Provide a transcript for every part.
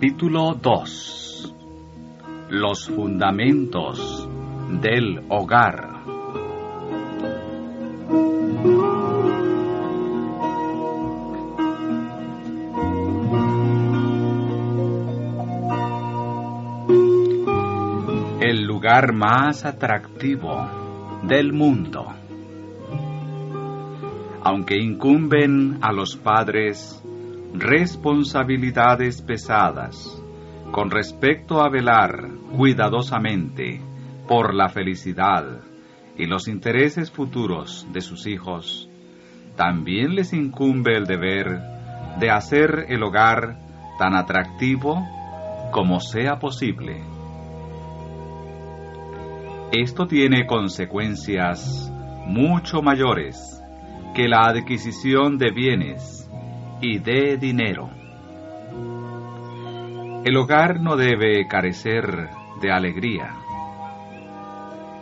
Capítulo 2 Los fundamentos del hogar El lugar más atractivo del mundo. Aunque incumben a los padres responsabilidades pesadas con respecto a velar cuidadosamente por la felicidad y los intereses futuros de sus hijos, también les incumbe el deber de hacer el hogar tan atractivo como sea posible. Esto tiene consecuencias mucho mayores que la adquisición de bienes y de dinero. El hogar no debe carecer de alegría.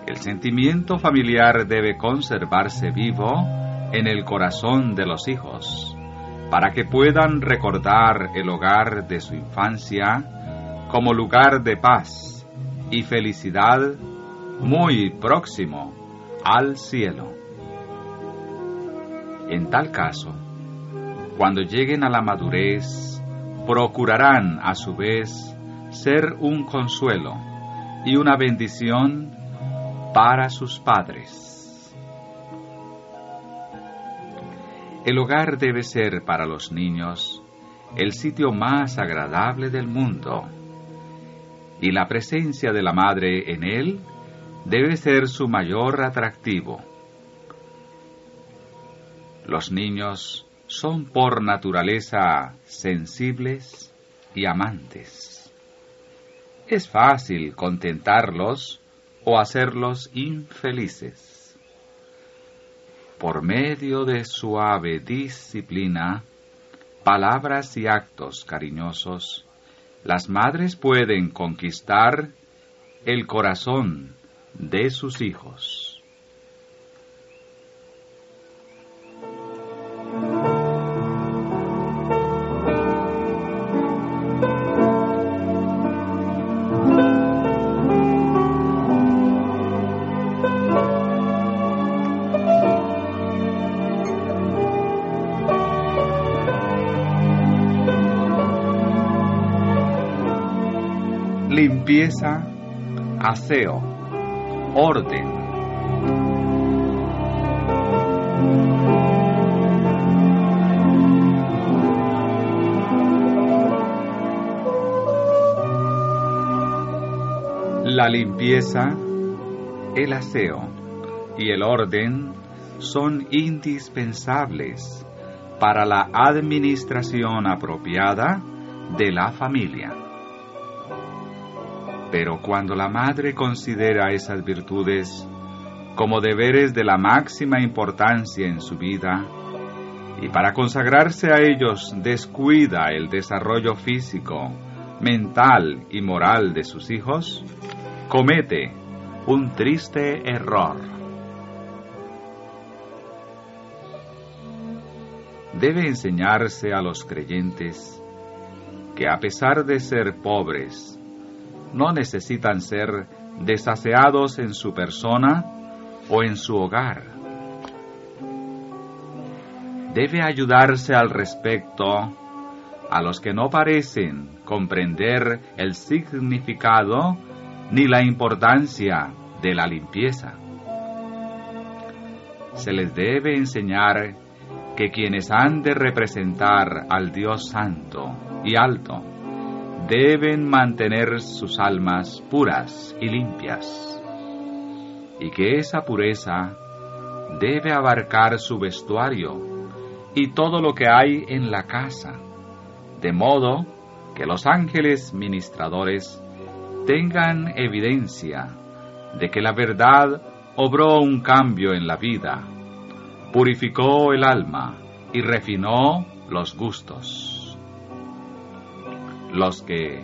El sentimiento familiar debe conservarse vivo en el corazón de los hijos, para que puedan recordar el hogar de su infancia como lugar de paz y felicidad muy próximo al cielo. En tal caso, cuando lleguen a la madurez, procurarán a su vez ser un consuelo y una bendición para sus padres. El hogar debe ser para los niños el sitio más agradable del mundo y la presencia de la madre en él debe ser su mayor atractivo. Los niños son por naturaleza sensibles y amantes. Es fácil contentarlos o hacerlos infelices. Por medio de suave disciplina, palabras y actos cariñosos, las madres pueden conquistar el corazón de sus hijos. Limpieza, aseo, orden. La limpieza, el aseo y el orden son indispensables para la administración apropiada de la familia. Pero cuando la madre considera esas virtudes como deberes de la máxima importancia en su vida, y para consagrarse a ellos descuida el desarrollo físico, mental y moral de sus hijos, comete un triste error. Debe enseñarse a los creyentes que a pesar de ser pobres no necesitan ser desaseados en su persona o en su hogar. Debe ayudarse al respecto a los que no parecen comprender el significado ni la importancia de la limpieza. Se les debe enseñar que quienes han de representar al Dios Santo y Alto deben mantener sus almas puras y limpias, y que esa pureza debe abarcar su vestuario y todo lo que hay en la casa, de modo que los ángeles ministradores tengan evidencia de que la verdad obró un cambio en la vida, purificó el alma y refinó los gustos los que,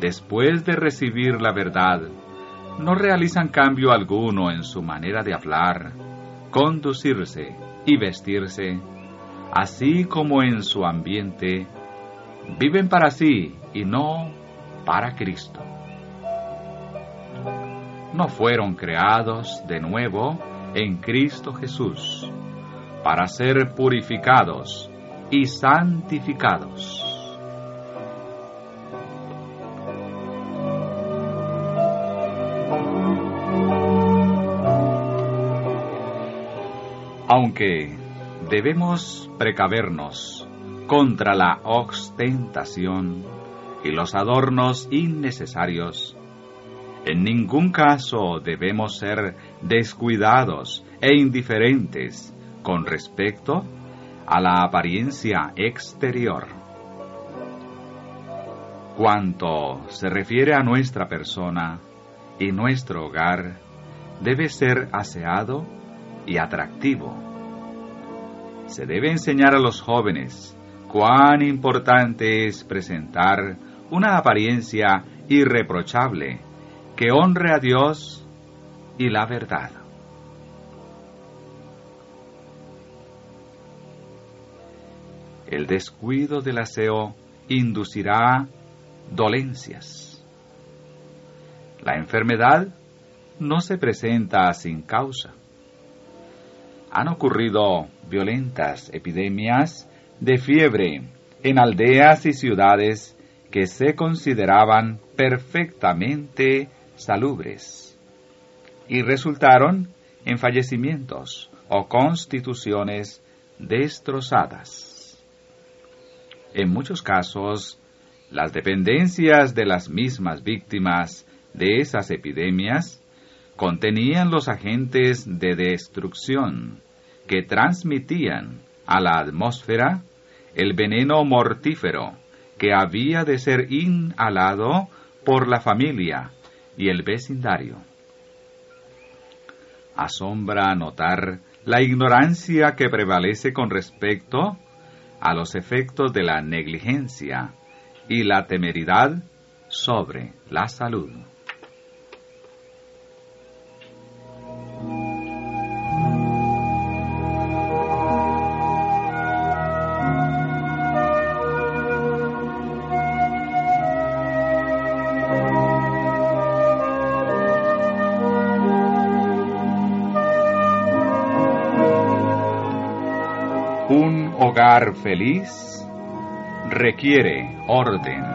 después de recibir la verdad, no realizan cambio alguno en su manera de hablar, conducirse y vestirse, así como en su ambiente, viven para sí y no para Cristo. No fueron creados de nuevo en Cristo Jesús para ser purificados y santificados. Aunque debemos precavernos contra la ostentación y los adornos innecesarios, en ningún caso debemos ser descuidados e indiferentes con respecto a la apariencia exterior. Cuanto se refiere a nuestra persona y nuestro hogar, debe ser aseado y atractivo. Se debe enseñar a los jóvenes cuán importante es presentar una apariencia irreprochable que honre a Dios y la verdad. El descuido del aseo inducirá dolencias. La enfermedad no se presenta sin causa. Han ocurrido violentas epidemias de fiebre en aldeas y ciudades que se consideraban perfectamente salubres y resultaron en fallecimientos o constituciones destrozadas. En muchos casos, las dependencias de las mismas víctimas de esas epidemias contenían los agentes de destrucción que transmitían a la atmósfera el veneno mortífero que había de ser inhalado por la familia y el vecindario. Asombra notar la ignorancia que prevalece con respecto a los efectos de la negligencia y la temeridad sobre la salud. Hogar feliz requiere orden.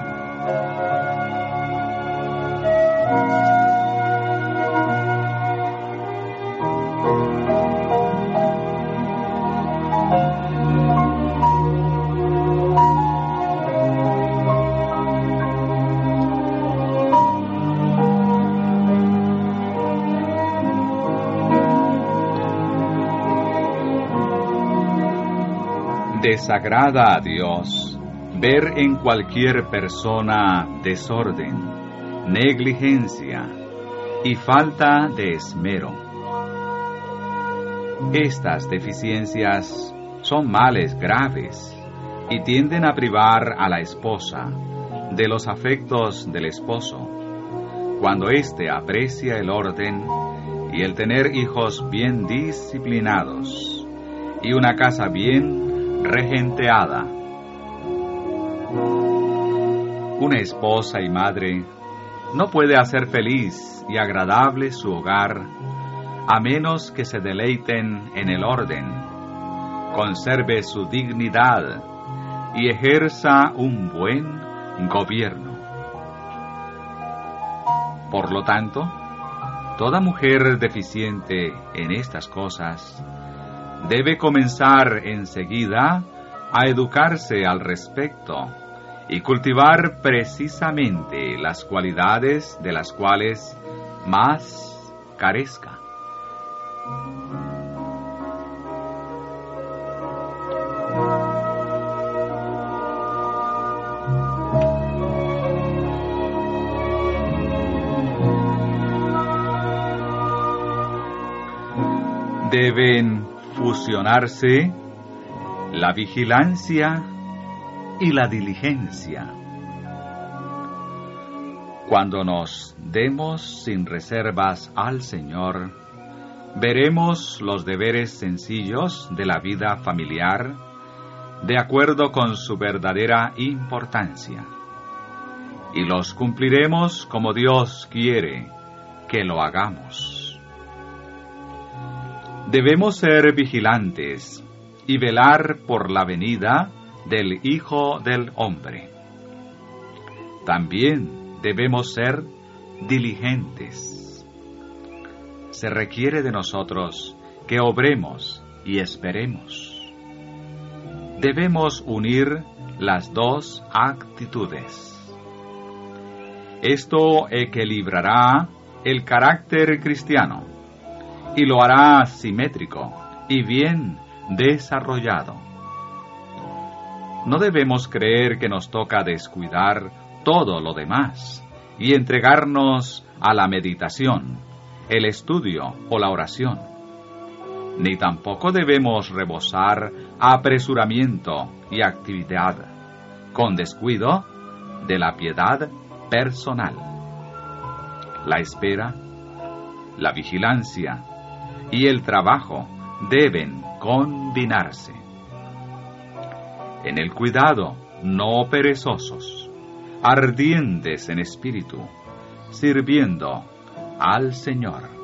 Desagrada a Dios ver en cualquier persona desorden, negligencia y falta de esmero. Estas deficiencias son males graves y tienden a privar a la esposa de los afectos del esposo, cuando éste aprecia el orden y el tener hijos bien disciplinados y una casa bien regenteada. Una esposa y madre no puede hacer feliz y agradable su hogar a menos que se deleiten en el orden, conserve su dignidad y ejerza un buen gobierno. Por lo tanto, toda mujer deficiente en estas cosas debe comenzar enseguida a educarse al respecto y cultivar precisamente las cualidades de las cuales más carezca. Deben fusionarse la vigilancia y la diligencia. Cuando nos demos sin reservas al Señor, veremos los deberes sencillos de la vida familiar de acuerdo con su verdadera importancia. Y los cumpliremos como Dios quiere que lo hagamos. Debemos ser vigilantes y velar por la venida del Hijo del Hombre. También debemos ser diligentes. Se requiere de nosotros que obremos y esperemos. Debemos unir las dos actitudes. Esto equilibrará el carácter cristiano y lo hará simétrico y bien desarrollado. No debemos creer que nos toca descuidar todo lo demás y entregarnos a la meditación, el estudio o la oración. Ni tampoco debemos rebosar apresuramiento y actividad, con descuido de la piedad personal. La espera, la vigilancia y el trabajo deben combinarse. En el cuidado, no perezosos, ardientes en espíritu, sirviendo al Señor.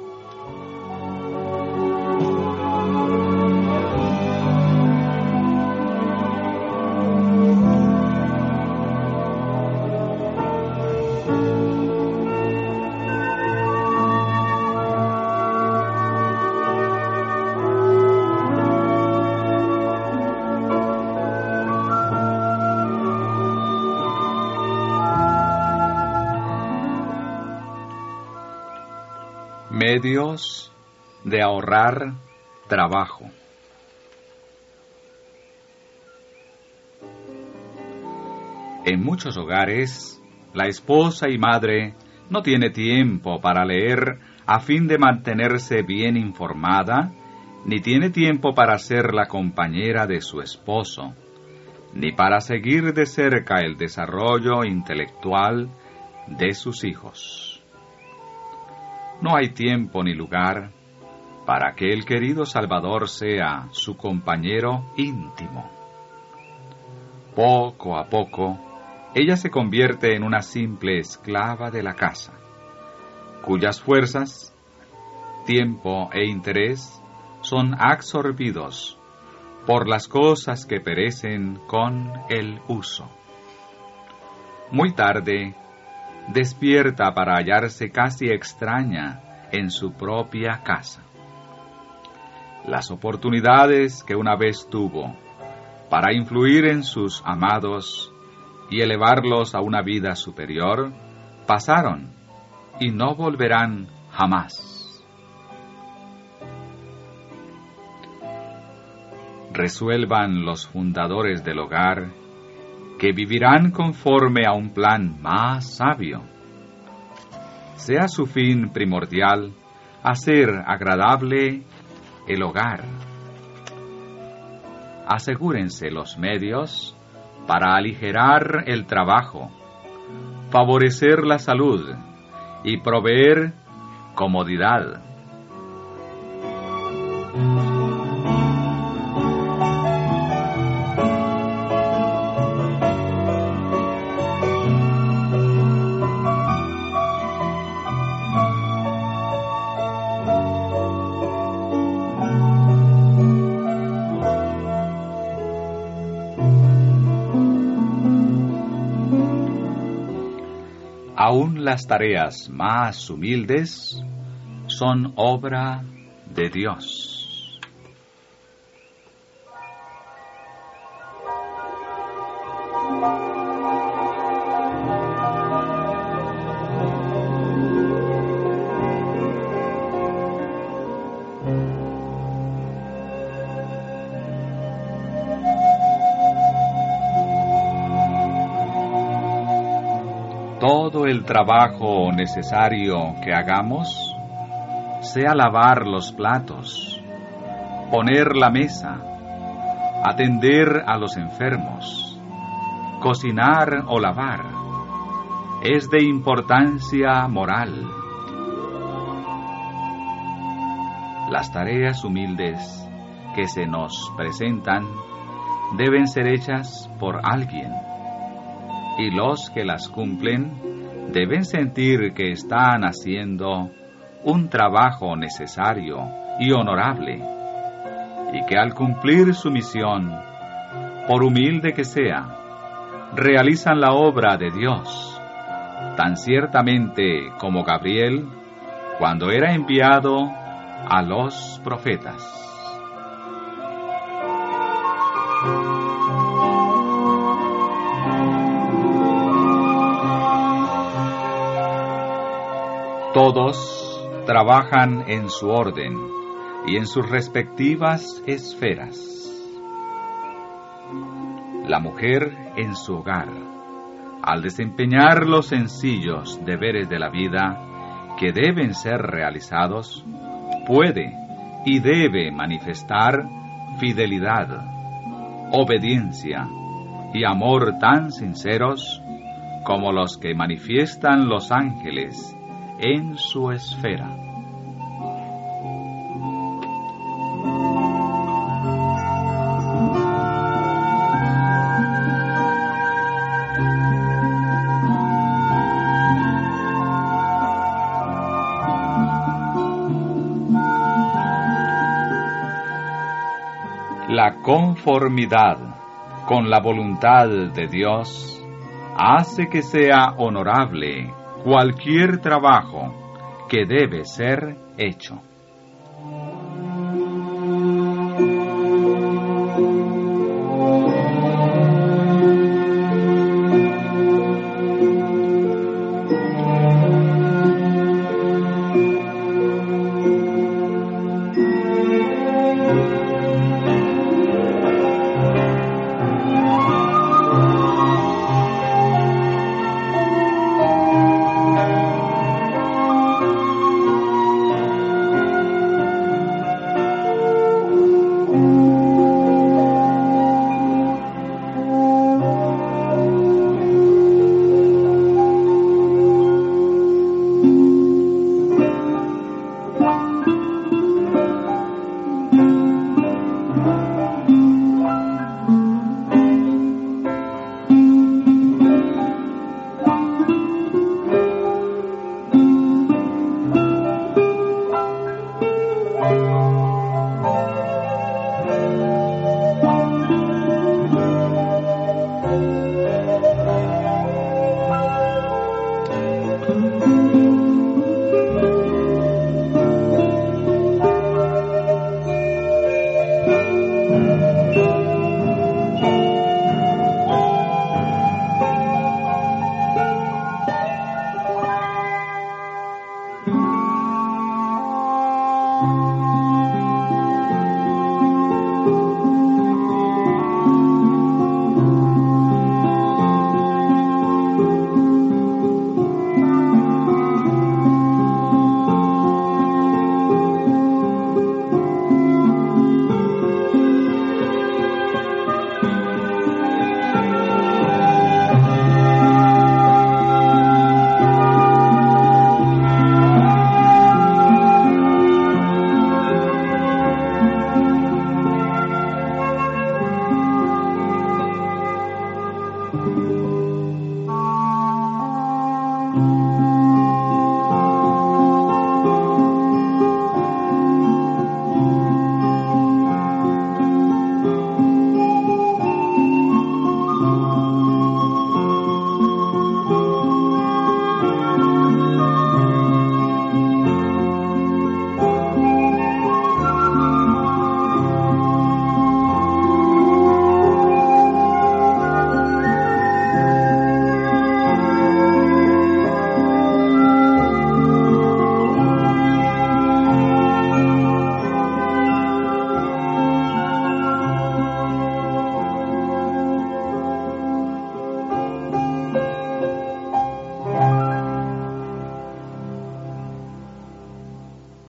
Medios de ahorrar trabajo. En muchos hogares, la esposa y madre no tiene tiempo para leer a fin de mantenerse bien informada, ni tiene tiempo para ser la compañera de su esposo, ni para seguir de cerca el desarrollo intelectual de sus hijos. No hay tiempo ni lugar para que el querido Salvador sea su compañero íntimo. Poco a poco, ella se convierte en una simple esclava de la casa, cuyas fuerzas, tiempo e interés son absorbidos por las cosas que perecen con el uso. Muy tarde, despierta para hallarse casi extraña en su propia casa. Las oportunidades que una vez tuvo para influir en sus amados y elevarlos a una vida superior pasaron y no volverán jamás. Resuelvan los fundadores del hogar que vivirán conforme a un plan más sabio. Sea su fin primordial hacer agradable el hogar. Asegúrense los medios para aligerar el trabajo, favorecer la salud y proveer comodidad. Aún las tareas más humildes son obra de Dios. Trabajo necesario que hagamos sea lavar los platos, poner la mesa, atender a los enfermos, cocinar o lavar, es de importancia moral. Las tareas humildes que se nos presentan deben ser hechas por alguien, y los que las cumplen deben sentir que están haciendo un trabajo necesario y honorable, y que al cumplir su misión, por humilde que sea, realizan la obra de Dios, tan ciertamente como Gabriel cuando era enviado a los profetas. Todos trabajan en su orden y en sus respectivas esferas. La mujer en su hogar, al desempeñar los sencillos deberes de la vida que deben ser realizados, puede y debe manifestar fidelidad, obediencia y amor tan sinceros como los que manifiestan los ángeles en su esfera. La conformidad con la voluntad de Dios hace que sea honorable cualquier trabajo que debe ser hecho.